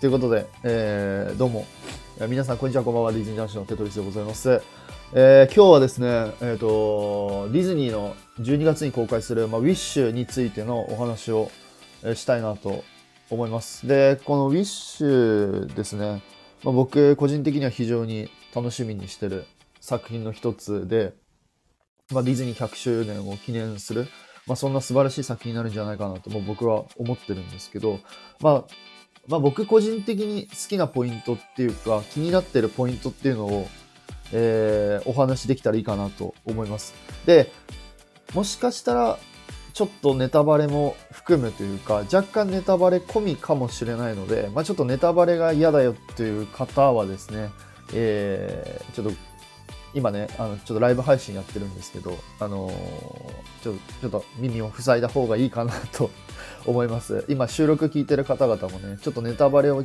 ということで、えー、どうも。皆さん、こんにちは、こんばんは。ディズニー男子のテトリスでございます。えー、今日はですね、えっ、ー、と、ディズニーの12月に公開する、まあ、ウィッシュについてのお話を、えー、したいなと思います。で、このウィッシュですね、まあ、僕、個人的には非常に楽しみにしてる作品の一つで、まあ、ディズニー100周年を記念する、まあ、そんな素晴らしい作品になるんじゃないかなとも僕は思ってるんですけど、まあ、まあ、僕個人的に好きなポイントっていうか、気になってるポイントっていうのを、えー、お話できたらいいかなと思います。で、もしかしたら、ちょっとネタバレも含むというか、若干ネタバレ込みかもしれないので、まあ、ちょっとネタバレが嫌だよっていう方はですね、えー、ちょっと今ね、あの、ちょっとライブ配信やってるんですけど、あのー、ちょっとちょっと耳を塞いだ方がいいかなと 思います。今収録聞いてる方々もね、ちょっとネタバレを、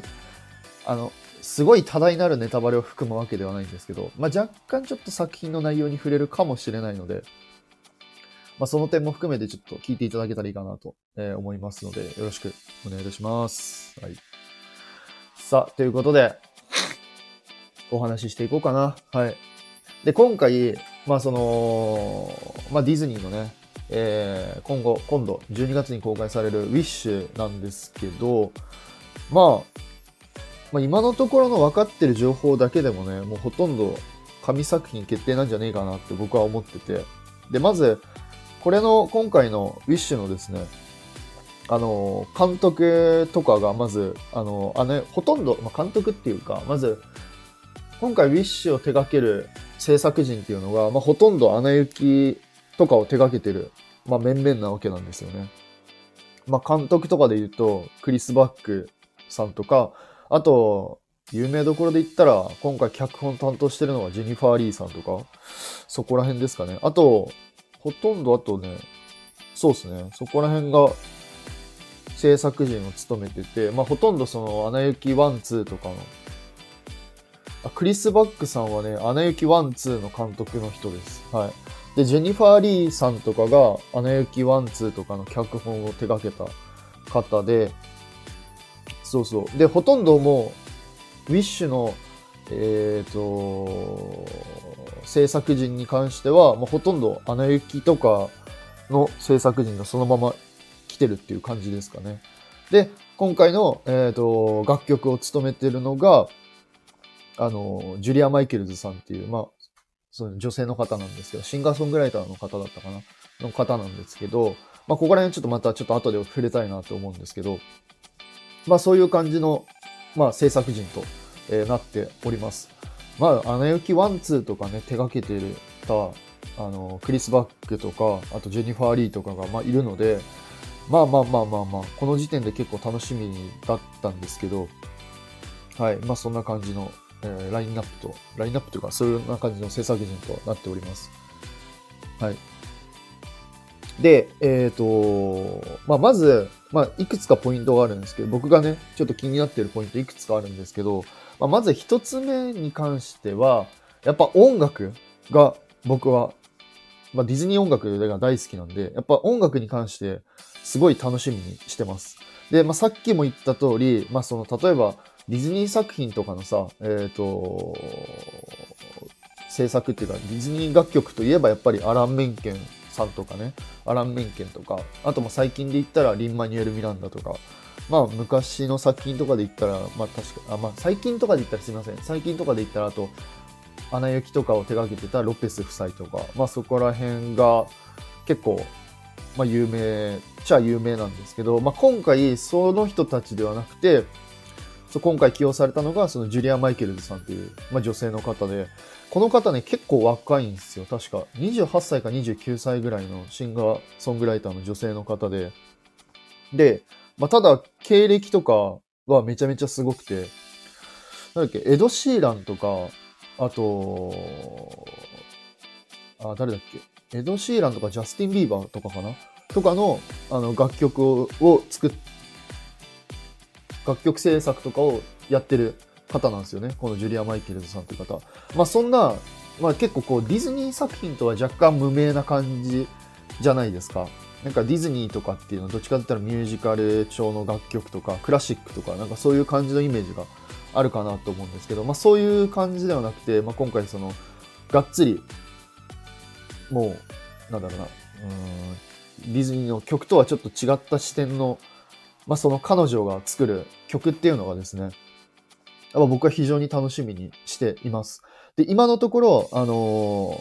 あの、すごい多大なるネタバレを含むわけではないんですけど、まあ、若干ちょっと作品の内容に触れるかもしれないので、まあ、その点も含めてちょっと聞いていただけたらいいかなと思いますので、よろしくお願いいたします。はい。さあ、ということで、お話ししていこうかな。はい。で、今回、まあその、まあディズニーのね、えー、今後、今度、12月に公開されるウィッシュなんですけど、まあ、まあ、今のところの分かってる情報だけでもね、もうほとんど神作品決定なんじゃねえかなって僕は思ってて。で、まず、これの、今回のウィッシュのですね、あの、監督とかがまず、あの、あの、ほとんど、まあ、監督っていうか、まず、今回ウィッシュを手掛ける制作陣っていうのが、まあ、ほとんどアナ雪とかを手掛けてる、まあ、面々なわけなんですよね。まあ、監督とかで言うと、クリス・バックさんとか、あと、有名どころで言ったら、今回脚本担当してるのはジェニファー・リーさんとか、そこら辺ですかね。あと、ほとんどあとね、そうですね、そこら辺が制作陣を務めてて、まあ、ほとんどその、アナ雪1、2とかのあクリス・バックさんはね、アナ雪 one two の監督の人です。はい。で、ジェニファー・リーさんとかが、アナ雪 one two とかの脚本を手掛けた方で、そうそう。で、ほとんどもう、ウィッシュの、えっ、ー、と、制作陣に関しては、もうほとんどアナ雪とかの制作陣がそのまま来てるっていう感じですかね。で、今回の、えっ、ー、と、楽曲を務めてるのが、あの、ジュリア・マイケルズさんっていう、まあ、その女性の方なんですけど、シンガーソングライターの方だったかな？の方なんですけど、まあ、ここら辺ちょっとまたちょっと後で触れたいなと思うんですけど、まあ、そういう感じの、まあ、制作陣と、えー、なっております。まあ、アナ雪 one two とかね、手掛けてるた、あの、クリス・バックとか、あとジェニファー・リーとかが、まあ、いるので、まあまあまあまあまあ、この時点で結構楽しみだったんですけど、はい、まあそんな感じの、えー、ラインナップと、ラインナップというか、そういうような感じの制作陣となっております。はい。で、えっ、ー、と、まあ、まず、まあ、いくつかポイントがあるんですけど、僕がね、ちょっと気になっているポイントいくつかあるんですけど、まあ、まず一つ目に関しては、やっぱ音楽が僕は、まあ、ディズニー音楽が大好きなんで、やっぱ音楽に関してすごい楽しみにしてます。で、まあ、さっきも言った通り、まあ、その、例えば、ディズニー作品とかのさ、えっ、ー、と、制作っていうか、ディズニー楽曲といえばやっぱりアラン・メンケンさんとかね、アラン・メンケンとか、あとも最近で言ったらリン・マニュエル・ミランダとか、まあ昔の作品とかで言ったら、まあ確か、あ、まあ最近とかで言ったらすいません。最近とかで言ったらあと、アナ雪とかを手掛けてたロペス夫妻とか、まあそこら辺が結構、まあ有名ちゃ有名なんですけど、まあ今回その人たちではなくて、そう今回起用されたのが、そのジュリア・マイケルズさんっていう、まあ、女性の方で、この方ね、結構若いんですよ。確か。28歳か29歳ぐらいのシンガーソングライターの女性の方で。で、まあ、ただ、経歴とかはめちゃめちゃすごくて、なんだっけ、エド・シーランとか、あと、あ、誰だっけ、エド・シーランとかジャスティン・ビーバーとかかなとかの、あの、楽曲を作って楽曲制作とかをやってる方なんですよね。このジュリア・マイケルズさんという方。まあそんな、まあ結構こうディズニー作品とは若干無名な感じじゃないですか。なんかディズニーとかっていうのはどっちかって言ったらミュージカル調の楽曲とかクラシックとかなんかそういう感じのイメージがあるかなと思うんですけど、まあ、そういう感じではなくて、まあ、今回そのがっつりもうなんだろうなうんディズニーの曲とはちょっと違った視点の、まあ、その彼女が作る曲っていうのがですねやっぱ僕は非常に楽しみにしています。で、今のところ、あの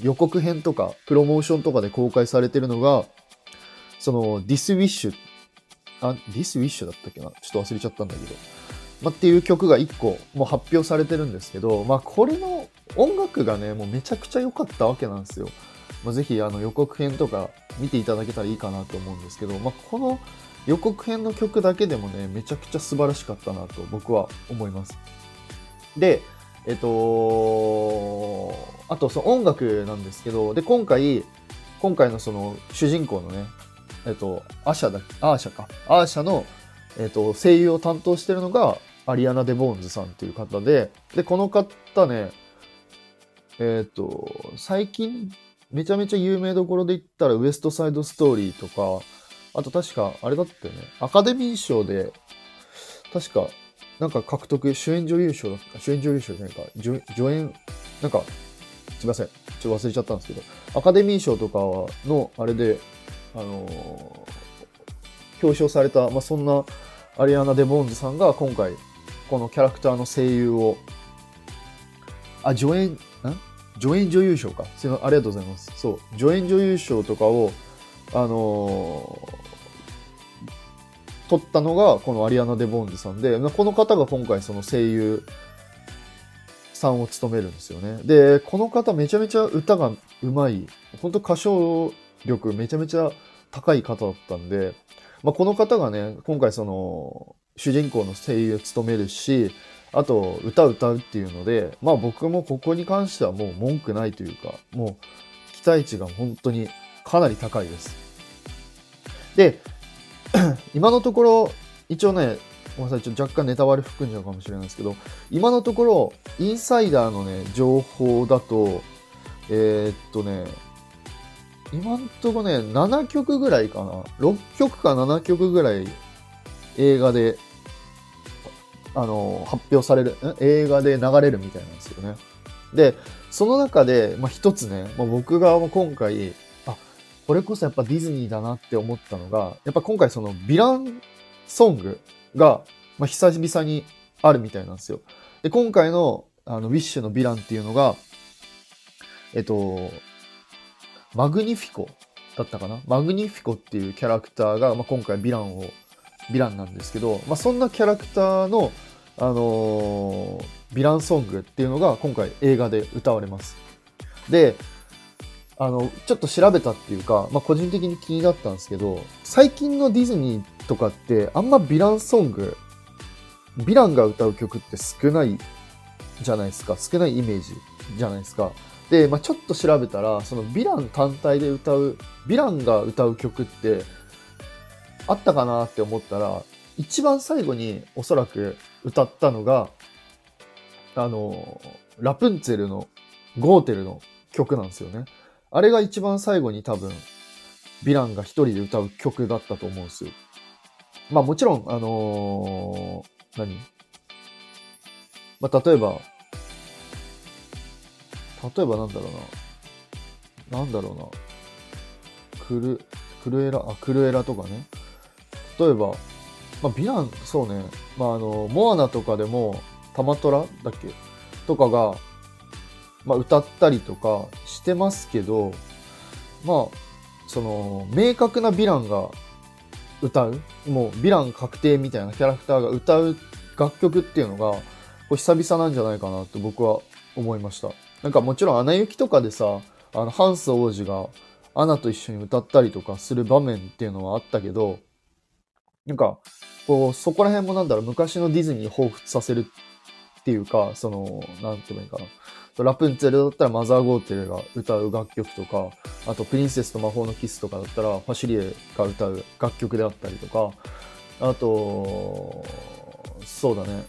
ー、予告編とか、プロモーションとかで公開されてるのが、その、This Wish、あ、This Wish だったっけな？ちょっと忘れちゃったんだけど、まあ、っていう曲が1個もう発表されてるんですけど、まあ、これの音楽がね、もうめちゃくちゃ良かったわけなんですよ。まあ、ぜひ、あの、予告編とか見ていただけたらいいかなと思うんですけど、まあ、この予告編の曲だけでもね、めちゃくちゃ素晴らしかったなと僕は思います。で、えっと、あとその音楽なんですけど、で、今回、今回のその主人公のね、えっと、アーシャだ、アーシャか。アーシャの、えっと、声優を担当してるのが、アリアナ・デ・ボーンズさんっていう方で、で、この方ね、えっと、最近、めちゃめちゃ有名どころで言ったら、ウエストサイドストーリーとか、あと確か、あれだったよね、アカデミー賞で、確か、なんか獲得、主演女優賞だった、主演女優賞じゃないか、助演、なんか、すいません、ちょっと忘れちゃったんですけど、アカデミー賞とかの、あれで、あのー、表彰された、まあ、そんなアリアナ・デ・ボーンズさんが今回、このキャラクターの声優を、あ、助演、ん？助演女優賞か。すいません、ありがとうございます。そう、助演女優賞とかを、あのー、撮ったのがこのアリアナ・デ・ボンズさんで、この方が今回その声優さんを務めるんですよね。で、この方めちゃめちゃ歌がうまい、本当歌唱力めちゃめちゃ高い方だったんで、まあ、この方がね、今回その主人公の声優を務めるし、あと歌歌うっていうので、まあ僕もここに関してはもう文句ないというか、もう期待値が本当にかなり高いです。で、今のところ、一応ね、ごめんなさい、ちょっと若干ネタバレ含んじゃうかもしれないですけど、今のところ、インサイダーのね、情報だと、えー、っとね、今んとこね、7曲ぐらいかな。6曲か7曲ぐらい映画で、あの、発表される、映画で流れるみたいなんですよね。で、その中で、まあ、一つね、まあ、僕が今回、これこそやっぱディズニーだなって思ったのが、やっぱ今回そのヴィランソングが、まあ、久々にあるみたいなんですよ。で、今回のあのウィッシュのヴィランっていうのが、えっと、マグニフィコだったかな？マグニフィコっていうキャラクターが、まあ、今回ヴィランを、ヴィランなんですけど、まあ、そんなキャラクターの、あのー、ヴィランソングっていうのが今回映画で歌われます。で、あの、ちょっと調べたっていうか、まあ、個人的に気になったんですけど、最近のディズニーとかって、あんまヴィランソング、ヴィランが歌う曲って少ないじゃないですか。少ないイメージじゃないですか。で、まあ、ちょっと調べたら、そのヴィラン単体で歌う、ヴィランが歌う曲って、あったかなって思ったら、一番最後におそらく歌ったのが、あの、ラプンツェルのゴーテルの曲なんですよね。あれが一番最後に多分、ヴィランが一人で歌う曲だったと思うんですよ。まあもちろん、あのー、何？まあ例えば、例えばなんだろうな。なんだろうな。クル、クルエラ、あ、クルエラとかね。例えば、まあ、ヴィラン、そうね。まああの、モアナとかでも、タマトラだっけ？とかが、まあ、歌ったりとかしてますけど、まあ、その、明確なヴィランが歌う、もうヴィラン確定みたいなキャラクターが歌う楽曲っていうのが、これ久々なんじゃないかなって僕は思いました。なんかもちろん、アナ雪とかでさ、あの、ハンス王子がアナと一緒に歌ったりとかする場面っていうのはあったけど、なんか、こう、そこら辺もなんだろう、昔のディズニー彷彿させるっていうか、その、なんて言えばいいかな。ラプンツェルだったらマザー・ゴーテルが歌う楽曲とか、あとプリンセスと魔法のキスとかだったらファシリエが歌う楽曲であったりとか、あと、そうだね。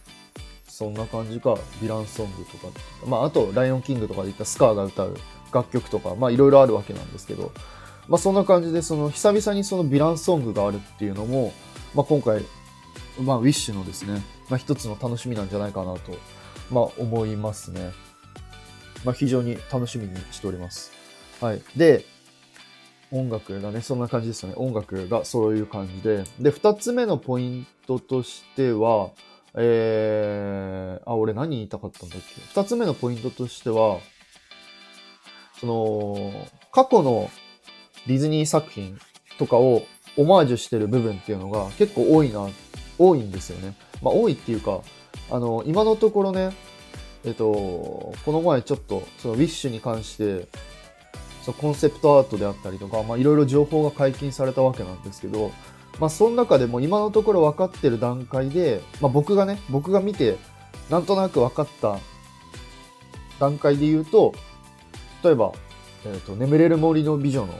そんな感じか、ヴィランソングとか。まあ、あと、ライオンキングとかで言ったスカーが歌う楽曲とか、まあ、いろいろあるわけなんですけど、まあそんな感じで、その久々にそのヴィランソングがあるっていうのも、まあ今回、まあウィッシュのですね、まあ一つの楽しみなんじゃないかなと、まあ思いますね。まあ非常に楽しみにしております。はい。で、音楽がね、そんな感じですよね。音楽がそういう感じで。で、二つ目のポイントとしては、えー、あ、俺何言いたかったんだっけ？二つ目のポイントとしては、その、過去のディズニー作品とかをオマージュしてる部分っていうのが結構多いな、多いんですよね。まあ多いっていうか、あの、今のところね、えっと、この前ちょっと、そのウィッシュに関して、そのコンセプトアートであったりとか、まあいろいろ情報が解禁されたわけなんですけど、まあその中でも今のところ分かってる段階で、まあ僕がね、僕が見て、なんとなく分かった段階で言うと、例えば、えっ、ー、と、眠れる森の美女の、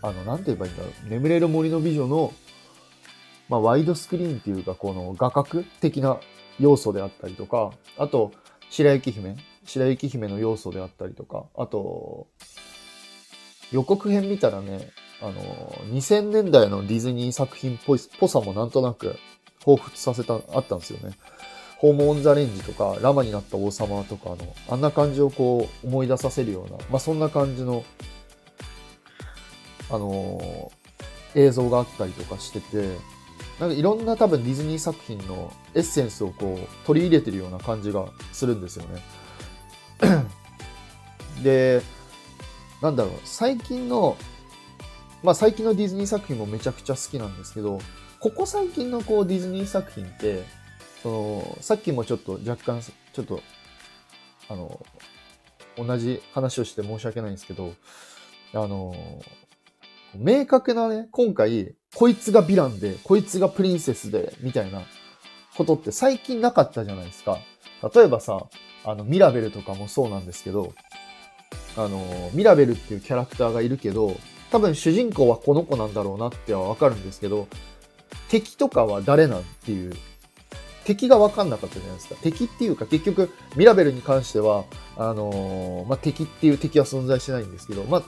あの、なんて言えばいいんだろう。眠れる森の美女の、まあ、ワイドスクリーンっていうか、この画角的な要素であったりとか、あと、白雪姫、白雪姫の要素であったりとか、あと、予告編見たらね、あの、2000年代のディズニー作品っぽい、ぽさもなんとなく彷彿させた、あったんですよね。ホームオンザレンジとか、ラマになった王様とかの、あんな感じをこう思い出させるような、まあそんな感じの、あの、映像があったりとかしてて、なんかいろんな多分ディズニー作品のエッセンスをこう取り入れてるような感じがするんですよね。で、なんだろう、最近の、まあ最近のディズニー作品もめちゃくちゃ好きなんですけど、ここ最近のこうディズニー作品って、その、さっきもちょっと若干、ちょっと、あの、同じ話をして申し訳ないんですけど、あの、明確なね、今回、こいつがヴィランで、こいつがプリンセスで、みたいなことって最近なかったじゃないですか。例えばさ、あの、ミラベルとかもそうなんですけど、あの、ミラベルっていうキャラクターがいるけど、多分主人公はこの子なんだろうなってはわかるんですけど、敵とかは誰なんっていう、敵がわかんなかったじゃないですか。敵っていうか結局、ミラベルに関しては、あのー、まあ、敵っていう敵は存在しないんですけど、まあ、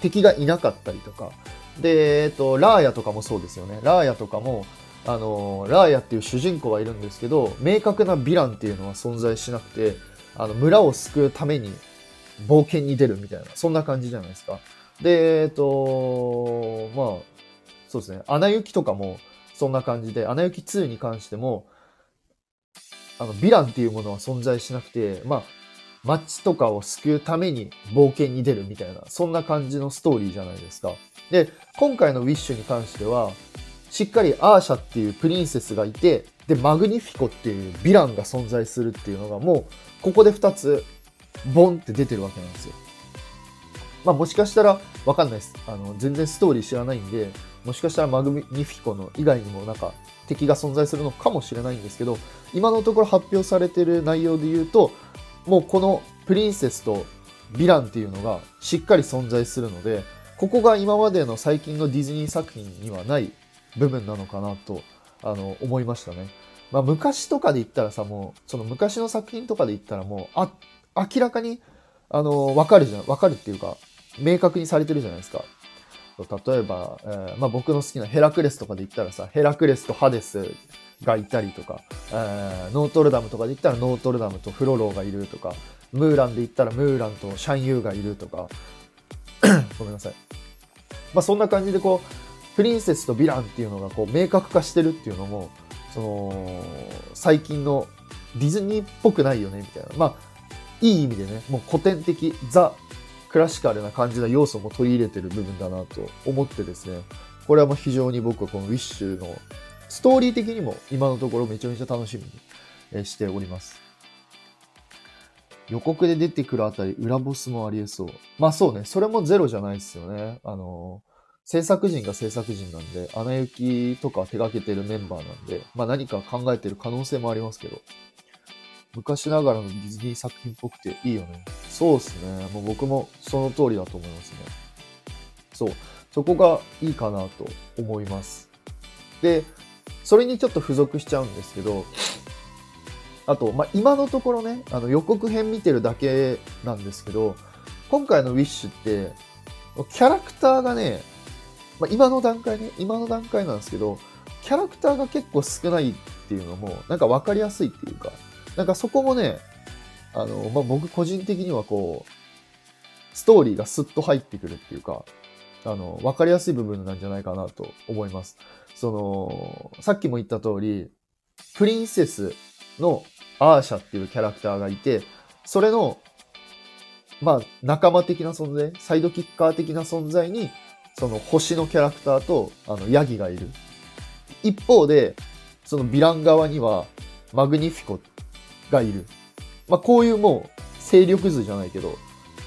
敵がいなかったりとか、で、えっと、ラーヤとかもそうですよね。ラーヤとかも、あの、ラーヤっていう主人公はいるんですけど、明確なヴィランっていうのは存在しなくて、あの、村を救うために冒険に出るみたいな、そんな感じじゃないですか。で、えっと、まあ、そうですね。アナ雪とかもそんな感じで、アナ雪2に関しても、あの、ヴィランっていうものは存在しなくて、まあ、街とかを救うために冒険に出るみたいな、そんな感じのストーリーじゃないですか。で、今回のウィッシュに関しては、しっかりアーシャっていうプリンセスがいて、で、マグニフィコっていうヴィランが存在するっていうのがもう、ここで2つ、ボンって出てるわけなんですよ。まあもしかしたら、わかんないです。あの、全然ストーリー知らないんで、もしかしたらマグニフィコの以外にもなんか敵が存在するのかもしれないんですけど、今のところ発表されてる内容で言うと、もうこのプリンセスとヴィランっていうのがしっかり存在するので、ここが今までの最近のディズニー作品にはない部分なのかなと、あの、思いましたね。まあ、昔とかで言ったらさ、もう、その昔の作品とかで言ったらもう、あ、明らかに、あの、わかるじゃん、わかるっていうか、明確にされてるじゃないですか。例えば、えー、まあ、僕の好きなヘラクレスとかで言ったらさ、ヘラクレスとハデスがいたりとか、えー、ノートルダムとかで言ったらノートルダムとフロローがいるとか、ムーランで言ったらムーランとシャンユーがいるとか、ごめんなさい。まあそんな感じでこう、プリンセスとヴィランっていうのがこう明確化してるっていうのも、その、最近のディズニーっぽくないよねみたいな。まあ、いい意味でね、もう古典的、ザ・クラシカルな感じな要素も取り入れてる部分だなと思ってですね、これはもう非常に僕はこのウィッシュのストーリー的にも今のところめちゃめちゃ楽しみにしております。予告で出てくるあたり、裏ボスもありえそう。まあそうね、それもゼロじゃないですよね。あの、制作人が制作人なんで、アナ雪とか手掛けてるメンバーなんで、まあ何か考えてる可能性もありますけど、昔ながらのディズニー作品っぽくていいよね。そうですね。もう僕もその通りだと思いますね。そう。そこがいいかなと思います。で、それにちょっと付属しちゃうんですけど、あと、まあ、今のところね、あの予告編見てるだけなんですけど、今回のウィッシュって、キャラクターがね、まあ、今の段階ね、今の段階なんですけど、キャラクターが結構少ないっていうのも、なんか分かりやすいっていうか、なんかそこもね、あの、まあ、僕個人的にはこう、ストーリーがスッと入ってくるっていうか、あの、分かりやすい部分なんじゃないかなと思います。その、さっきも言った通り、プリンセスのアーシャっていうキャラクターがいて、それの、まあ、仲間的な存在、サイドキッカー的な存在に、その星のキャラクターと、あの、ヤギがいる。一方で、そのヴィラン側には、マグニフィコがいる。まあ、こういうもう、勢力図じゃないけど、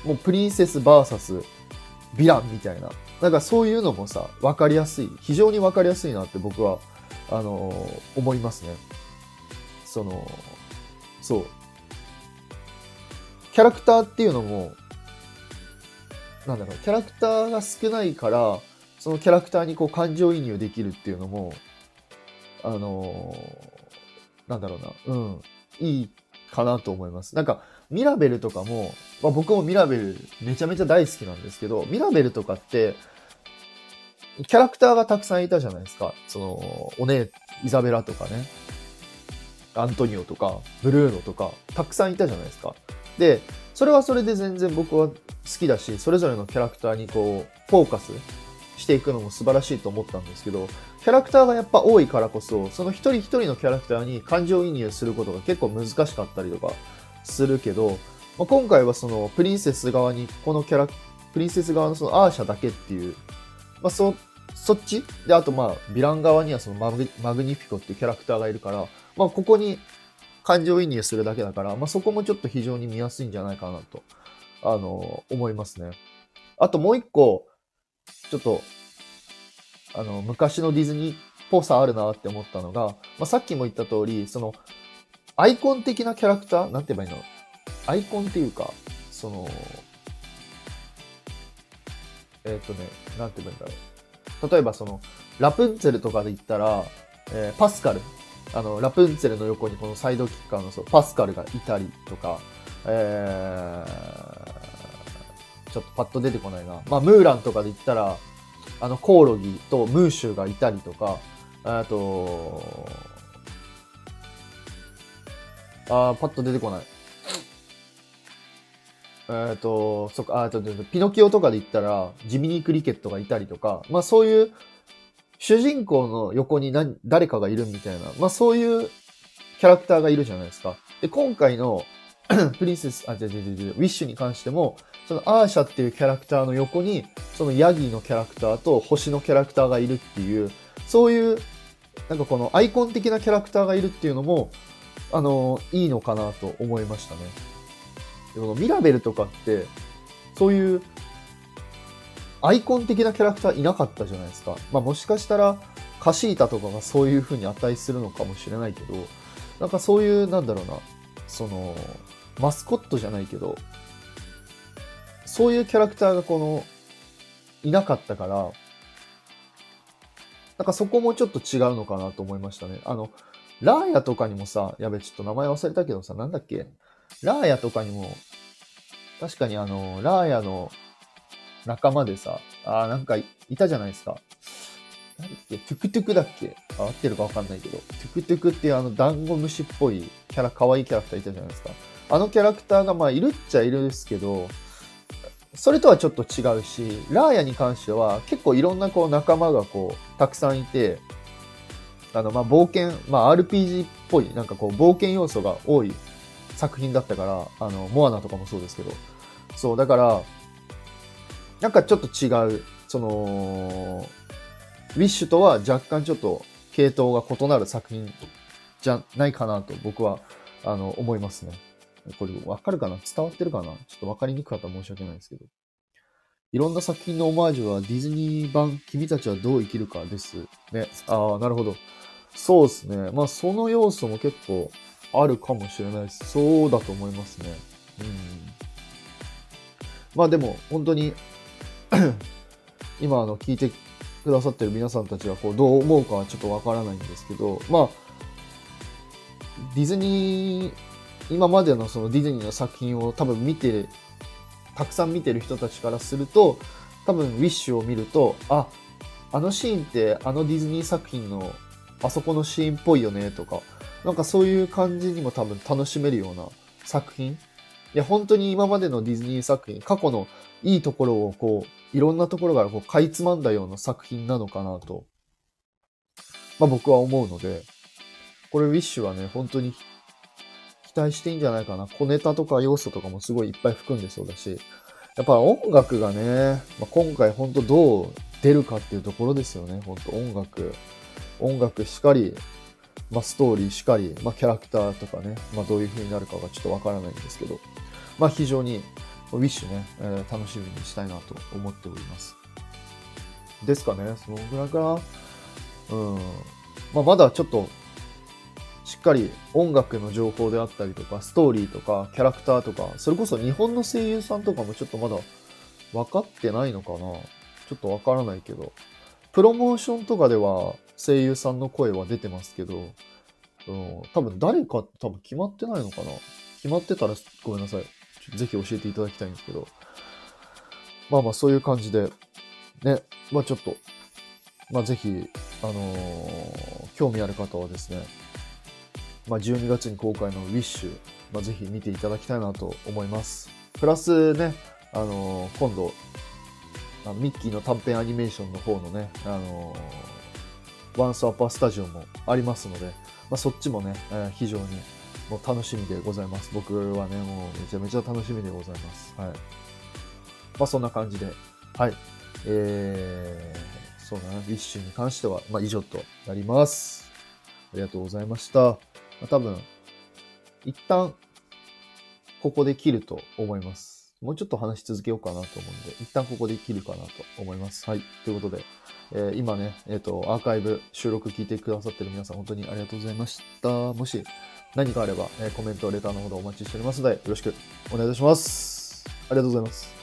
もうプリンセス VS ヴィランみたいな。なんかそういうのもさ、わかりやすい。非常にわかりやすいなって僕は、あのー、思いますね。その、そう。キャラクターっていうのも、なんだろう、キャラクターが少ないから、そのキャラクターにこう感情移入できるっていうのも、あのー、なんだろうな、うん、いいかなと思います。なんか、ミラベルとかも、まあ、僕もミラベルめちゃめちゃ大好きなんですけど、ミラベルとかって、キャラクターがたくさんいたじゃないですか。その、お姉、イザベラとかね。アントニオとか、ブルーノとか、たくさんいたじゃないですか。で、それはそれで全然僕は好きだし、それぞれのキャラクターにこう、フォーカスしていくのも素晴らしいと思ったんですけど、キャラクターがやっぱ多いからこそ、その一人一人のキャラクターに感情移入することが結構難しかったりとかするけど、まあ、今回はそのプリンセス側に、このキャラ、プリンセス側のそのアーシャだけっていうまあ、そ、そっち？で、あとまあ、ヴィラン側にはそのマグマグニフィコっていうキャラクターがいるから、まあ、ここに感情移入するだけだから、まあ、そこもちょっと非常に見やすいんじゃないかなと、あの、思いますね。あともう一個、ちょっと、あの、昔のディズニーっぽさあるなって思ったのが、まあ、さっきも言った通り、その、アイコン的なキャラクターなんて言えばいいの？アイコンっていうか、その、えっ、ー、とね、なんて言うんだろう。例えばその、ラプンツェルとかで言ったら、えー、パスカル。あの、ラプンツェルの横にこのサイドキッカーのそうパスカルがいたりとか、えー、ちょっとパッと出てこないな。まあ、ムーランとかで言ったら、あの、コオロギとムーシュがいたりとか、あと、あパッと出てこない。えっ、と、そっか、あと、ピノキオとかで言ったら、ジミニークリケットがいたりとか、まあそういう、主人公の横に何誰かがいるみたいな、まあそういうキャラクターがいるじゃないですか。で、今回の プリンセス、あ、違う違う違う、ウィッシュに関しても、そのアーシャっていうキャラクターの横に、そのヤギのキャラクターと星のキャラクターがいるっていう、そういう、なんかこのアイコン的なキャラクターがいるっていうのも、あの、いいのかなと思いましたね。でもミラベルとかって、そういうアイコン的なキャラクターいなかったじゃないですか。まあもしかしたらカシータとかがそういう風に値するのかもしれないけど、なんかそういう、なんだろうな、その、マスコットじゃないけど、そういうキャラクターがこの、いなかったから、なんかそこもちょっと違うのかなと思いましたね。あの、ラーヤとかにもさ、やべ、ちょっと名前忘れたけどさ、なんだっけ？ラーヤとかにも、確かにあの、ラーヤの仲間でさ、あなんかいたじゃないですか。何だっけトゥクトゥクだっけ？合ってるかわかんないけど、トゥクトゥクっていうあのダンゴムシっぽいキャラ、可愛いキャラクターいたじゃないですか。あのキャラクターがまあいるっちゃいるんですけど、それとはちょっと違うし、ラーヤに関しては結構いろんなこう仲間がこう、たくさんいて、あの、まあ、冒険、まあ、RPG っぽい、なんかこう、冒険要素が多い作品だったから、あの、モアナとかもそうですけど。そう、だから、なんかちょっと違う、その、ウィッシュとは若干ちょっと系統が異なる作品じゃないかなと僕は、あの、思いますね。これわかるかな？伝わってるかな？ちょっとわかりにくかったら申し訳ないですけど。いろんな作品のオマージュはディズニー版君たちはどう生きるかです。ね。ああ、なるほど。そうですね。まあその要素も結構あるかもしれないです。そうだと思いますね。うん。まあでも、本当に今、あの、聞いてくださってる皆さんたちは、こう、どう思うかはちょっとわからないんですけど、まあ、ディズニー、今までのそのディズニーの作品を多分見て、たくさん見てる人たちからすると、多分ウィッシュを見ると、あ、あのシーンってあのディズニー作品のあそこのシーンっぽいよねとか、なんかそういう感じにも多分楽しめるような作品。いや、本当に今までのディズニー作品、過去のいいところをこう、いろんなところからこう、かいつまんだような作品なのかなと、まあ僕は思うので、これウィッシュはね、本当に期待していいんじゃないかな。小ネタとか要素とかもすごいいっぱい含んでそうだし、やっぱ音楽がね、まあ、今回本当どう出るかっていうところですよね。本当音楽。音楽しかり、まあ、ストーリーしかり、まあ、キャラクターとかね、まあ、どういう風になるかがちょっとわからないんですけど、まあ、非常にウィッシュね、えー、楽しみにしたいなと思っております。ですかね、そのぐらいかな。うん。まあ、まだちょっと、しっかり音楽の情報であったりとか、ストーリーとか、キャラクターとか、それこそ日本の声優さんとかもちょっとまだ分かってないのかな。ちょっとわからないけど。プロモーションとかでは声優さんの声は出てますけど、うん、多分誰か多分決まってないのかな？決まってたらごめんなさい。ぜひ教えていただきたいんですけど。まあまあそういう感じで、ね、まあちょっと、まあぜひ、あのー、興味ある方はですね、まあ12月に公開のウィッシュ、まあぜひ見ていただきたいなと思います。プラスね、あのー、今度、あミッキーの短編アニメーションの方のね、あのー、Once Upon a Studio もありますので、まあ、そっちもね、えー、非常にもう楽しみでございます。僕はね、もうめちゃめちゃ楽しみでございます。はい。まあそんな感じで、はい。えー、そうだな、ウィッシュに関しては、まあ以上となります。ありがとうございました。まあ、多分、一旦、ここで切ると思います。もうちょっと話し続けようかなと思うんで、一旦ここで切るかなと思います。はい。ということで、えー、今ね、えっ、ー、と、アーカイブ収録聞いてくださってる皆さん、本当にありがとうございました。もし何かあれば、えー、コメント、レターのほどお待ちしておりますので、よろしくお願いいたします。ありがとうございます。